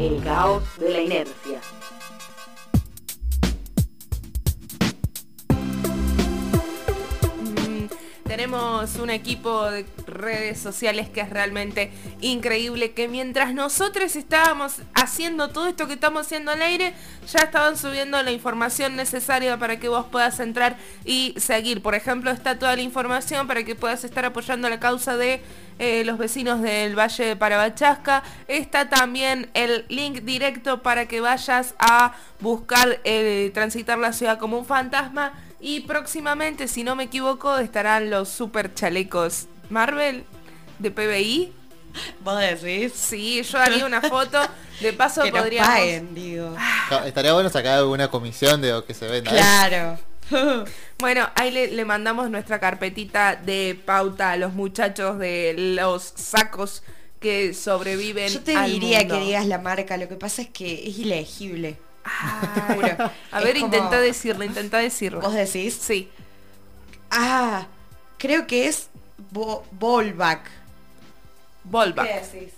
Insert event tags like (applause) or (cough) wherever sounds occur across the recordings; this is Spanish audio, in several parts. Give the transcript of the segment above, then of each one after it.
El caos de la inercia. Tenemos un equipo de redes sociales que es realmente increíble, que mientras nosotros estábamos haciendo todo esto que estamos haciendo al aire, ya estaban subiendo la información necesaria para que vos puedas entrar y seguir. Por ejemplo, está toda la información para que puedas estar apoyando la causa de eh, los vecinos del Valle de Parabachasca. Está también el link directo para que vayas a buscar eh, transitar la ciudad como un fantasma. Y próximamente, si no me equivoco, estarán los super chalecos Marvel de PBI. ¿Vos decís? Sí, yo haría una foto. De paso (laughs) Que nos podríamos... paguen, digo. No, Estaría bueno sacar alguna comisión de lo que se venda. Claro. (laughs) Bueno, ahí le, le mandamos nuestra carpetita de pauta a los muchachos de los sacos que sobreviven. Yo te al diría mundo. que digas la marca, lo que pasa es que es ilegible. (laughs) A ver, como- intenta decirlo, intenta decirlo. ¿Vos decís? Sí. Ah, creo que es Bo Volvac. Volva. decís?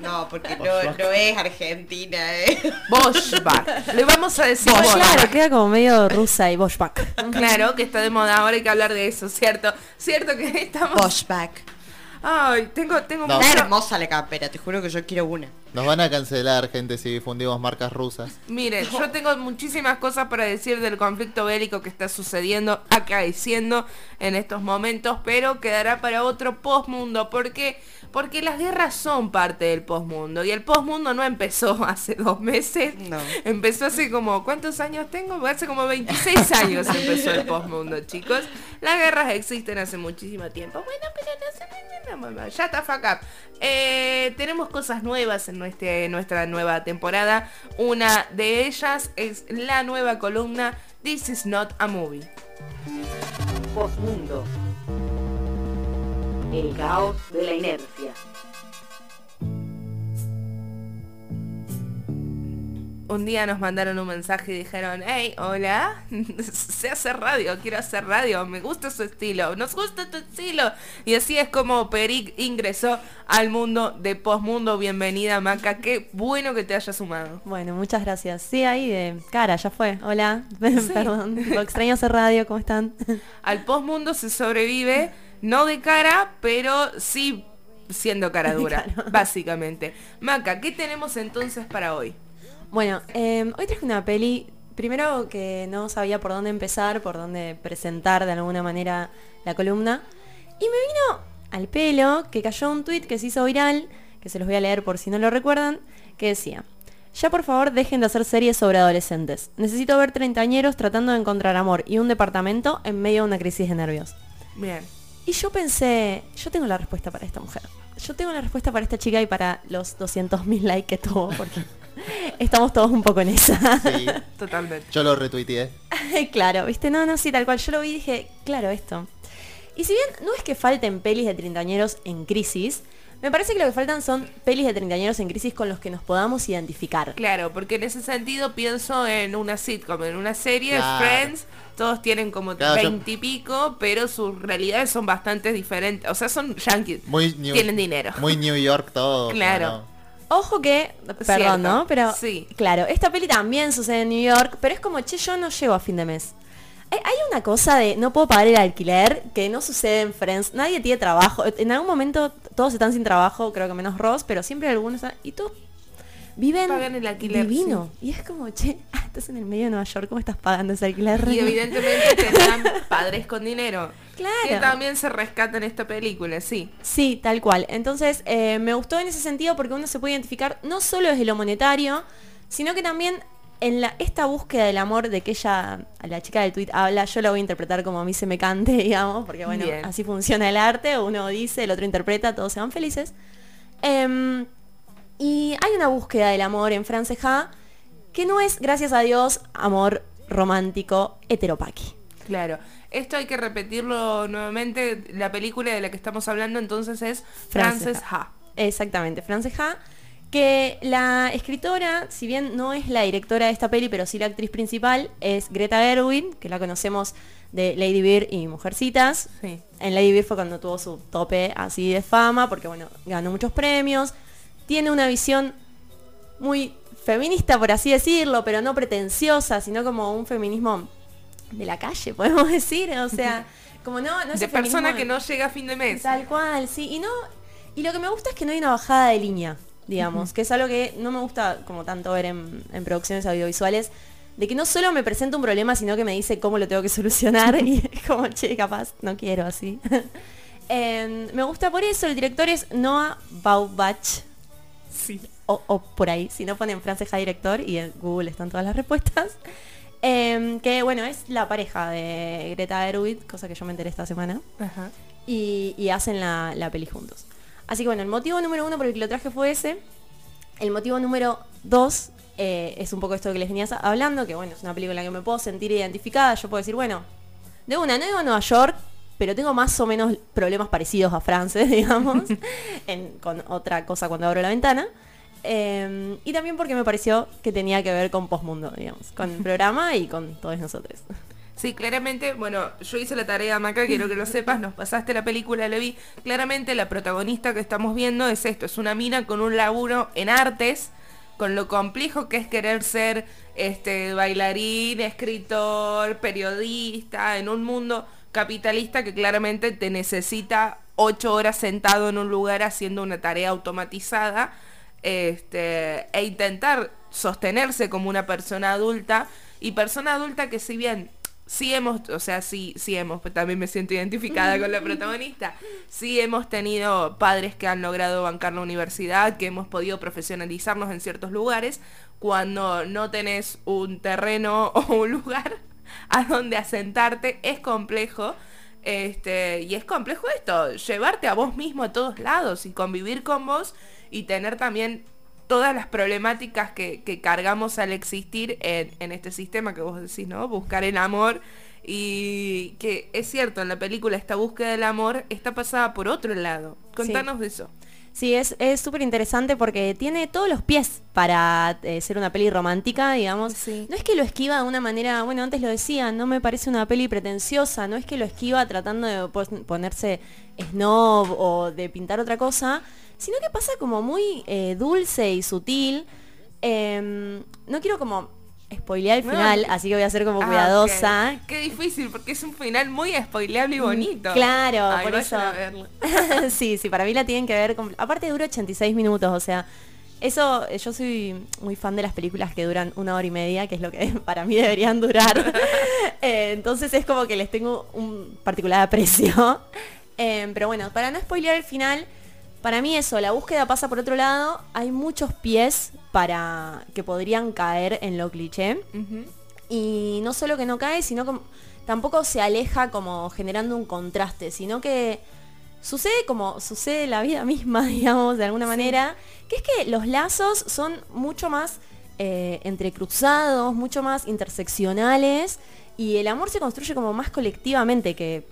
No, porque (laughs) no, no es Argentina, ¿eh? (laughs) Boschbach. Le vamos a decir Claro, Boschbach. queda como medio rusa y Boschbach. Claro, que está de moda, ahora hay que hablar de eso, ¿cierto? Cierto que estamos... Boschback. Ay, tengo, tengo No. Está hermosa la campera, te juro que yo quiero una. Nos van a cancelar, gente, si difundimos marcas rusas. Miren, yo tengo muchísimas cosas para decir del conflicto bélico que está sucediendo, acaeciendo en estos momentos, pero quedará para otro postmundo. ¿Por qué? Porque las guerras son parte del postmundo y el postmundo no empezó (laughs) hace dos meses. No. Empezó hace como, ¿cuántos años tengo? Hace como 26 años empezó el postmundo, chicos. Las guerras existen hace muchísimo tiempo. Bueno, pero Ya está fuck up. Eh, tenemos cosas nuevas en nuestra, nuestra nueva temporada. Una de ellas es la nueva columna This is not a movie. Postmundo. El caos de la inercia. Un día nos mandaron un mensaje y dijeron, hey, hola, (laughs) sé hacer radio, quiero hacer radio, me gusta su estilo, nos gusta tu estilo. Y así es como Peric ingresó al mundo de Postmundo. Bienvenida, Maca, qué bueno que te hayas sumado. Bueno, muchas gracias. Sí, ahí de cara, ya fue. Hola, (laughs) perdón. Tipo, extraño hacer radio, ¿cómo están? (laughs) Al Postmundo se sobrevive, no de cara, pero sí siendo cara dura, Claro. básicamente. Maca, ¿qué tenemos entonces para hoy? Bueno, eh, hoy traje una peli, primero que no sabía por dónde empezar, por dónde presentar de alguna manera la columna. Y me vino al pelo que cayó un tweet que se hizo viral, que se los voy a leer por si no lo recuerdan, que decía, ya por favor dejen de hacer series sobre adolescentes. Necesito ver treintañeros tratando de encontrar amor y un departamento en medio de una crisis de nervios. Bien. Y yo pensé, yo tengo la respuesta para esta mujer. Yo tengo la respuesta para esta chica y para los 200.000 likes que tuvo, porque (laughs) estamos todos un poco en esa. Sí, (laughs) Totalmente. yo lo retuiteé. (laughs) claro, viste, no, no, sí, tal cual. Yo lo vi y dije, claro, esto. Y si bien no es que falten pelis de treintañeros en crisis, me parece que lo que faltan son pelis de treintañeros en crisis con los que nos podamos identificar. Claro, porque en ese sentido pienso en una sitcom, en una serie, Claro. Friends, todos tienen como Claro, yo- 20 y pico, pero sus realidades son bastante diferentes. O sea, son yankees. Muy New, Tienen dinero. Muy New York todo. Claro. Ojo que, Cierto, perdón, ¿no? Pero, sí. claro, esta peli también sucede en New York, pero es como, che, yo no llego a fin de mes. Hay, hay una cosa de no puedo pagar el alquiler que no sucede en Friends. Nadie tiene trabajo. En algún momento todos están sin trabajo, creo que menos Ross, pero siempre algunos están- Y tú viven Pagan el alquiler, divino. Y es como, che, ah, estás en el medio de Nueva York, ¿cómo estás pagando ese alquiler? Y evidentemente (laughs) tendrán padres con dinero. Claro. Que también se rescata en esta película, sí. Sí, tal cual. Entonces, eh, me gustó en ese sentido porque uno se puede identificar no solo desde lo monetario, sino que también en la, esta búsqueda del amor de que ella, la chica del tweet habla, yo la voy a interpretar como a mí se me cante, (laughs) digamos, porque bueno, Bien. así funciona el arte, uno dice, el otro interpreta, todos se van felices. Em, y hay una búsqueda del amor en Franceja que no es, gracias a Dios, amor romántico heteropaqui. Claro. Esto hay que repetirlo nuevamente. La película de la que estamos hablando entonces es Frances Ha. Exactamente, Frances Ha, que la escritora, si bien no es la directora de esta peli, pero sí la actriz principal, es Greta Gerwig, que la conocemos de Lady Bird y Mujercitas. Sí. En Lady Bird fue cuando tuvo su tope así de fama, porque bueno, ganó muchos premios. Tiene una visión muy feminista, por así decirlo, pero no pretenciosa, sino como un feminismo de la calle, (laughs) podemos decir. O sea, como no, no es de persona que no llega a fin de mes. Tal cual, sí. Y no. Y lo que me gusta es que no hay una bajada de línea, digamos, que es algo que no me gusta como tanto ver en, en producciones audiovisuales, de que no solo me presenta un problema, sino que me dice cómo lo tengo que solucionar. y (laughs) es como, che, capaz, no quiero así. (laughs) Em, me gusta por eso, el director es Noah Baumbach. Sí. O, o por ahí, si no ponen Franceja director y en Google están todas las respuestas. (laughs) Em, que bueno, es la pareja de Greta Gerwig, cosa que yo me enteré esta semana Ajá. y, y hacen la, la peli juntos. Así que bueno, el motivo número uno por el que lo traje fue ese. El motivo número dos eh, es un poco esto que les venía hablando, que bueno, es una película en la que me puedo sentir identificada. Yo puedo decir, bueno, de una, no en Nueva York, pero tengo más o menos problemas parecidos a Frances, (laughs) digamos, (laughs) en- con otra cosa cuando abro la ventana. Eh, y también porque me pareció que tenía que ver con Postmundo, digamos, con el programa y con todos nosotros. Sí, claramente, bueno, yo hice la tarea, Maca, quiero que lo sepas, nos pasaste la película, la vi. Claramente la protagonista que estamos viendo es esto, es una mina con un laburo en artes, con lo complejo que es querer ser este bailarín, escritor, periodista, en un mundo capitalista que claramente te necesita ocho horas sentado en un lugar haciendo una tarea automatizada este, e intentar sostenerse como una persona adulta y persona adulta que si bien sí hemos, o sea, sí, sí hemos, pues también me siento identificada con la (laughs) protagonista, sí hemos tenido padres que han logrado bancar la universidad, que hemos podido profesionalizarnos en ciertos lugares, cuando no tenés un terreno (laughs) o un lugar a donde asentarte, es complejo. Este, y es complejo esto, llevarte a vos mismo a todos lados y convivir con vos y tener también todas las problemáticas que, que cargamos al existir en, en este sistema que vos decís, ¿no? Buscar el amor y que es cierto, en la película esta búsqueda del amor está pasada por otro lado. Contanos de eso. Sí, es es súper interesante porque tiene todos los pies para eh, ser una peli romántica, digamos. Sí. No es que lo esquiva de una manera, bueno, antes lo decía, no me parece una peli pretenciosa, no es que lo esquiva tratando de ponerse snob o de pintar otra cosa, sino que pasa como muy eh, dulce y sutil. Em, no quiero como spoilear el final, así que voy a ser como Ah, cuidadosa. ok. Qué difícil, porque es un final muy spoileable y bonito. Mm, claro, Ay, por eso. a verlo. (laughs) sí, sí, para mí la tienen que ver. con- Aparte dura 86 minutos, o sea, eso, eh, yo soy muy fan de las películas que duran una hora y media, que es lo que (laughs) para mí deberían durar. (laughs) Eh, entonces es como que les tengo un particular aprecio. Eh, pero bueno, para no spoilear el final, para mí eso, la búsqueda pasa por otro lado. Hay muchos pies para que podrían caer en lo cliché. Y no solo que no cae, sino como tampoco se aleja como generando un contraste, sino que sucede como sucede la vida misma, (laughs) digamos, de alguna manera, que es que los lazos son mucho más eh, entrecruzados, mucho más interseccionales, y el amor se construye como más colectivamente que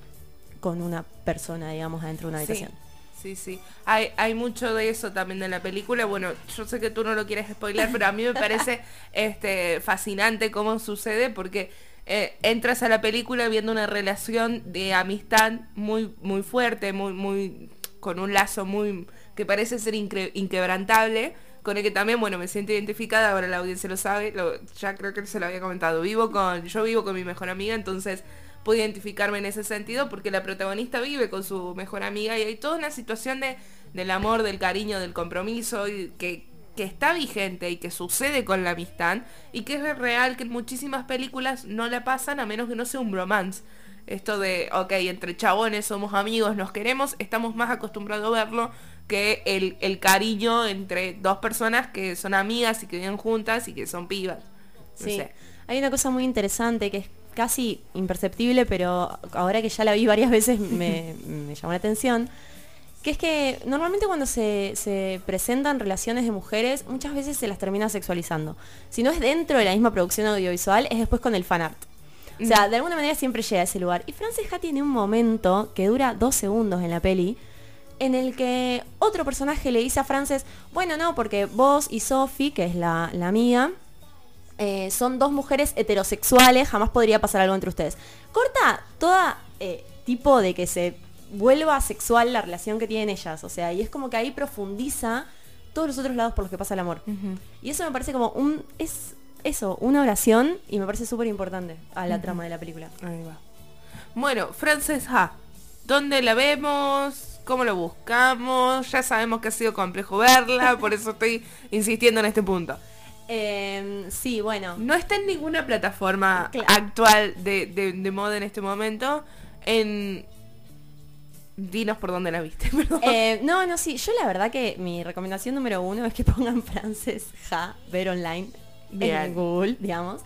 con una persona, digamos, adentro de una habitación. sí, sí. Hay, hay mucho de eso también en la película. Bueno, yo sé que tú no lo quieres spoiler, pero a mí me parece (laughs) este, fascinante cómo sucede porque eh, entras a la película viendo una relación de amistad muy, muy fuerte, muy, muy, con un lazo muy que parece ser incre- inquebrantable. Con el que también, bueno, me siento identificada, ahora la audiencia lo sabe, lo- ya creo que se lo había comentado. Vivo con, yo vivo con mi mejor amiga, entonces puedo identificarme en ese sentido porque la protagonista vive con su mejor amiga y hay toda una situación de, del amor, del cariño, del compromiso y que, que está vigente y que sucede con la amistad y que es real que en muchísimas películas no la pasan a menos que no sea un romance. Esto de, ok, entre chabones somos amigos, nos queremos, estamos más acostumbrados a verlo que el, el cariño entre dos personas que son amigas y que viven juntas y que son pibas. No Sí. sé. Hay una cosa muy interesante que es casi imperceptible, pero ahora que ya la vi varias veces me, (laughs) me llamó la atención, que es que normalmente cuando se, se presentan relaciones de mujeres, muchas veces se las termina sexualizando. Si no es dentro de la misma producción audiovisual, es después con el fanart. O sea, de alguna manera siempre llega a ese lugar. Y Frances Ha tiene un momento que dura dos segundos en la peli, en el que otro personaje le dice a Frances, bueno, no, porque vos y Sophie, que es la, la amiga, eh, son dos mujeres heterosexuales, jamás podría pasar algo entre ustedes. Corta toda eh, tipo de que se vuelva sexual la relación que tienen ellas, o sea, y es como que ahí profundiza todos los otros lados por los que pasa el amor. Y eso me parece como un... es eso, una oración y me parece súper importante a la trama de la película. Ahí va. Bueno, Frances Ha. ¿Dónde la vemos? ¿Cómo lo buscamos? Ya sabemos que ha sido complejo verla, por eso estoy insistiendo en este punto. Eh, sí, bueno. No está en ninguna plataforma Claro. actual de, de, de moda en este momento. En. Dinos por dónde la viste, (laughs) perdón. Eh, no, no, sí. Yo la verdad que mi recomendación número uno es que (laughs) pongan Frances Ja, ver online Bien. en Google, digamos.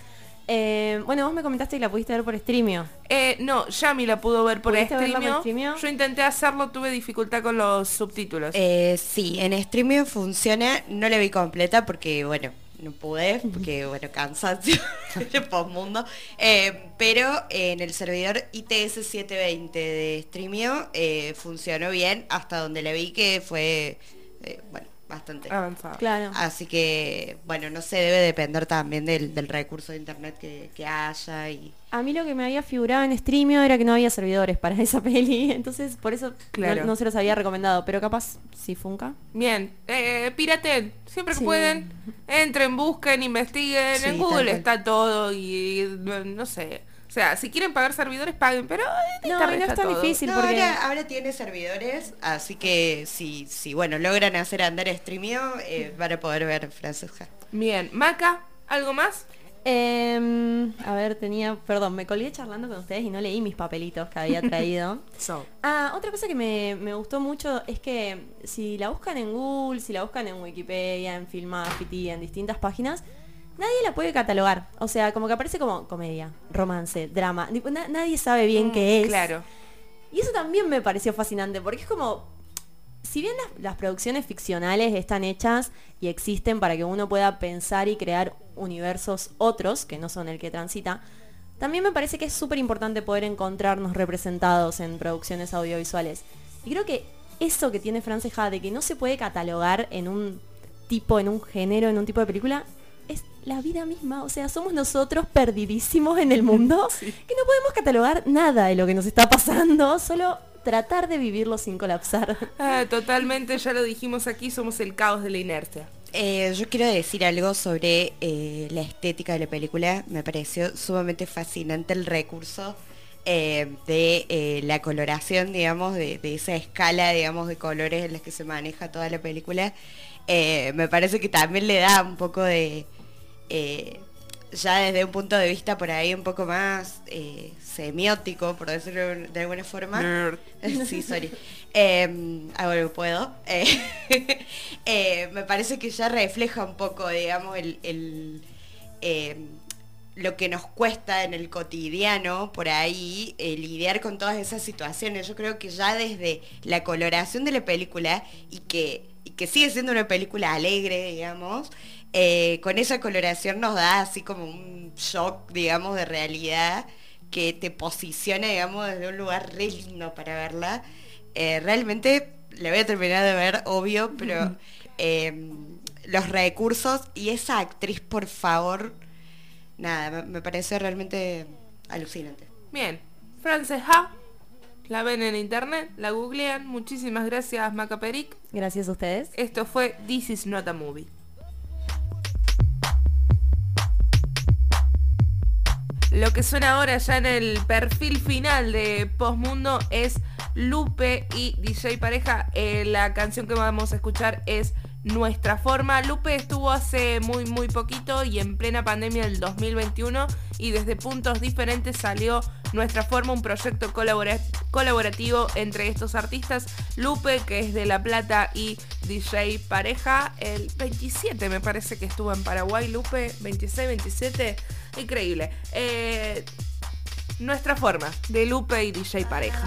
Eh, bueno, vos me comentaste que la pudiste ver por Streamio. Eh, no, Yami la pudo ver por ¿Pudiste verla por streamio. Streamio? Yo intenté hacerlo, tuve dificultad con los subtítulos. Eh, sí, en streaming funciona, no la vi completa porque, bueno, no pude, porque, bueno, cansancio (laughs) de postmundo. Eh, pero en el servidor ITS 720 de Streamio eh, funcionó bien hasta donde la vi que fue, eh, bueno, bastante. Avanzado. Claro. Así que, bueno, no sé, debe depender también del, del recurso de internet que, que haya y... A mí lo que me había figurado en Streamio era que no había servidores para (laughs) esa peli, entonces por eso no- Claro. no, se los había recomendado, pero capaz sí funca. Bien, eh, piraten, siempre que Sí. pueden, entren, busquen, investiguen, Sí, en Google cual. está todo y no, no sé. O sea, si quieren pagar servidores, paguen, pero en No, no es está tan todo. difícil. No, porque- ahora, ahora tiene servidores, así que si, si bueno, logran hacer andar streamio, eh, van a poder ver Francesca. Bien, Maca, ¿algo más? Em, a ver, tenía, perdón, me colgué charlando con ustedes y no leí mis papelitos que había traído. (laughs) So. Ah, otra cosa que me, me gustó mucho es que si la buscan en Google, si la buscan en Wikipedia, en Filmafity, en distintas páginas, nadie la puede catalogar. O sea, como que aparece como comedia, romance, drama. Nadie sabe bien qué es. Mm, Claro. Y eso también me pareció fascinante, porque es como, si bien las, las producciones ficcionales están hechas y existen para que uno pueda pensar y crear universos otros, que no son el que transita, también me parece que es súper importante poder encontrarnos representados en producciones audiovisuales. Y creo que eso que tiene Frances Ha de que no se puede catalogar en un tipo, en un género, en un tipo de película, es la vida misma. O sea, somos nosotros perdidísimos en el mundo (laughs) que no podemos catalogar nada de lo que nos está pasando, solo tratar de vivirlo sin colapsar. (laughs) Ah, totalmente, ya lo dijimos aquí, somos el caos de la inercia. Eh, yo quiero decir algo sobre eh, la estética de la película. Me pareció sumamente fascinante el recurso eh, de eh, la coloración, digamos, de, de esa escala, digamos, de colores en las que se maneja toda la película. Eh, me parece que también le da un poco de... eh, ya desde un punto de vista por ahí un poco más eh, semiótico, por decirlo de alguna forma. Nerd. (laughs) Sí, sorry. Eh, ahora lo puedo. Eh, (laughs) eh, me parece que ya refleja un poco, digamos, el, el, eh, lo que nos cuesta en el cotidiano, por ahí, eh, lidiar con todas esas situaciones. Yo creo que ya desde la coloración de la película, y que, y que sigue siendo una película alegre, digamos, eh, con esa coloración nos da así como un shock, digamos, de realidad que te posiciona, digamos, desde un lugar re lindo para verla. Eh, realmente la voy a terminar de ver, obvio, pero eh, los recursos y esa actriz, por favor, nada, me, pareció realmente alucinante. Bien, Frances Ha, la ven en internet, la googlean. Muchísimas gracias, Maca Peric. Gracias a ustedes. Esto fue This is not a movie. Lo que suena ahora ya en el perfil final de Postmundo es Lupe y DJ Pareja. Eh, la canción que vamos a escuchar es Nuestra Forma. Lupe estuvo hace muy muy poquito y en plena pandemia del 2021 y desde puntos diferentes salió Nuestra Forma, un proyecto colabora- colaborativo entre estos artistas. Lupe, que es de La Plata, y DJ Pareja. El 27 me parece que estuvo en Paraguay. Lupe, 26, 27. Increíble. Eh, nuestra forma de Lupe y DJ Pareja.